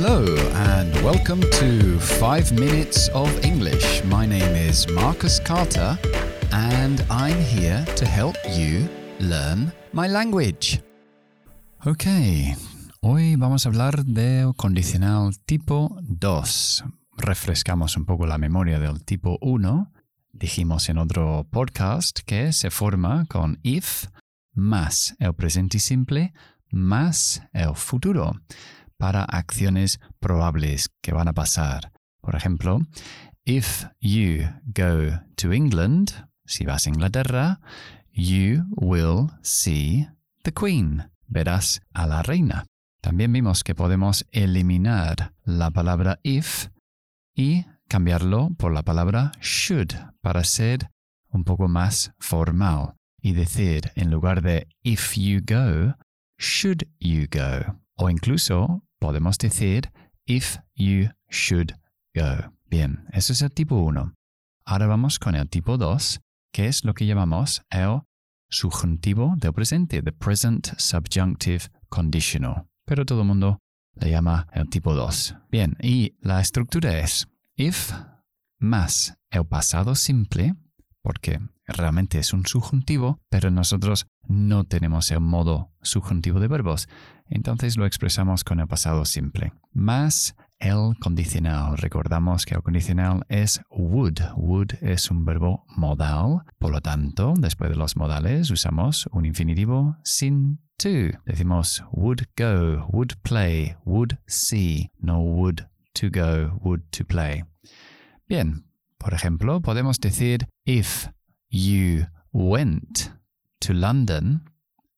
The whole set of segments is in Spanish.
Hello and welcome to 5 Minutes of English. My name is Marcus Carter and I'm here to help you learn my language. Ok, hoy vamos a hablar del condicional tipo 2. Refrescamos un poco la memoria del tipo 1. Dijimos en otro podcast que se forma con if más el presente simple más el futuro para acciones probables que van a pasar. Por ejemplo, if you go to England, si vas a Inglaterra, you will see the Queen. Verás a la reina. También vimos que podemos eliminar la palabra if y cambiarlo por la palabra should para ser un poco más formal y decir en lugar de if you go, should you go. O incluso podemos decir if you should go. Bien, eso es el tipo 1. Ahora vamos con el tipo 2, que es lo que llamamos el subjuntivo del presente, the present subjunctive conditional. Pero todo el mundo le llama el tipo 2. Bien, y la estructura es if más el pasado simple, porque realmente es un subjuntivo, pero nosotros no tenemos el modo subjuntivo de verbos, entonces lo expresamos con el pasado simple. Más el condicional. Recordamos que el condicional es would. Would es un verbo modal, por lo tanto, después de los modales usamos un infinitivo sin to. Decimos would go, would play, would see, no would to go, would to play. Bien, por ejemplo, podemos decir if you went to London,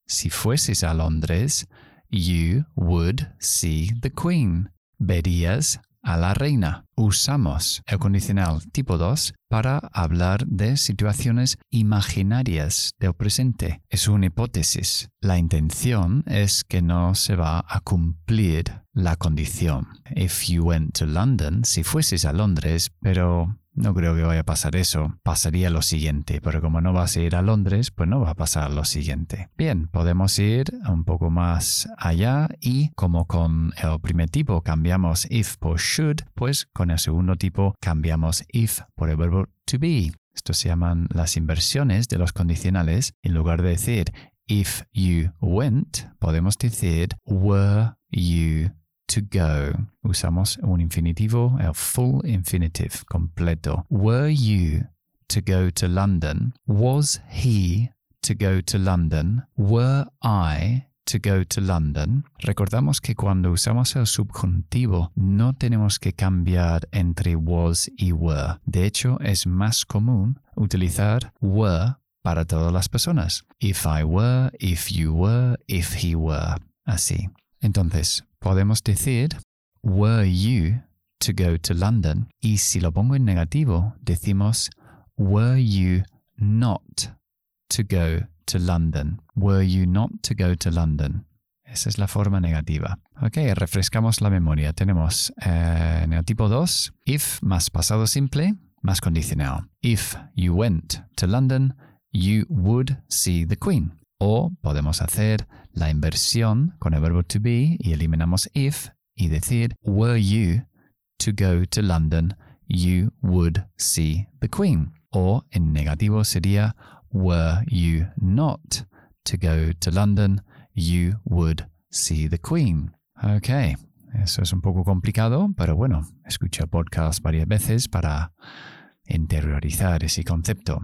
si fueses a Londres, you would see the Queen. Verías a la reina. Usamos el condicional tipo 2 para hablar de situaciones imaginarias del presente. Es una hipótesis. La intención es que no se va a cumplir la condición. If you went to London, si fueses a Londres, pero no creo que vaya a pasar eso. Pasaría lo siguiente, pero como no vas a ir a Londres, pues no va a pasar lo siguiente. Bien, podemos ir un poco más allá y como con el primer tipo cambiamos if por should, pues con el segundo tipo cambiamos if por el verbo to be. Esto se llaman las inversiones de los condicionales. En lugar de decir if you went, podemos decir were you to go. Usamos un infinitivo, el full infinitive completo. Were you to go to London? Was he to go to London? Were I to go to London? Recordamos que cuando usamos el subjuntivo no tenemos que cambiar entre was y were. De hecho, es más común utilizar were para todas las personas. If I were, if you were, if he were. Así. Entonces, podemos decir, were you to go to London? Y si lo pongo en negativo, decimos, were you not to go to London? Were you not to go to London? Esa es la forma negativa. Ok, refrescamos la memoria. Tenemos eh, tipo 2, if más pasado simple, más condicional. If you went to London, you would see the Queen. O podemos hacer la inversión con el verbo to be y eliminamos if y decir, were you to go to London, you would see the Queen. O en negativo sería, were you not to go to London, you would see the Queen. Ok, eso es un poco complicado, pero bueno, escucha podcast varias veces para interiorizar ese concepto.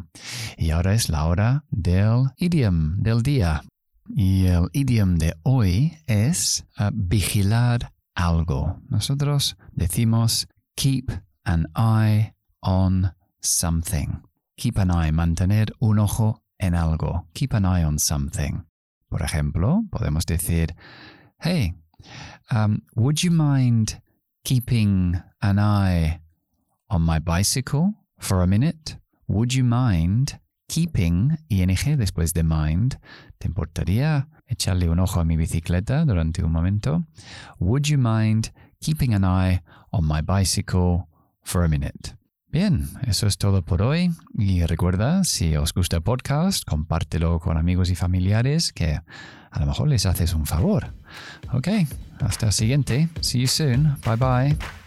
Y ahora es la hora del idiom del día. Y el idiom de hoy es uh, vigilar algo. Nosotros decimos keep an eye on something. Keep an eye, mantener un ojo en algo. Keep an eye on something. Por ejemplo, podemos decir, hey, um, would you mind keeping an eye on my bicycle for a minute? Would you mind keeping ing después de mind. ¿Te importaría echarle un ojo a mi bicicleta durante un momento? Would you mind keeping an eye on my bicycle for a minute? Bien, eso es todo por hoy. Y recuerda, si os gusta el podcast, compártelo con amigos y familiares que a lo mejor les haces un favor. Ok, hasta siguiente. See you soon. Bye bye.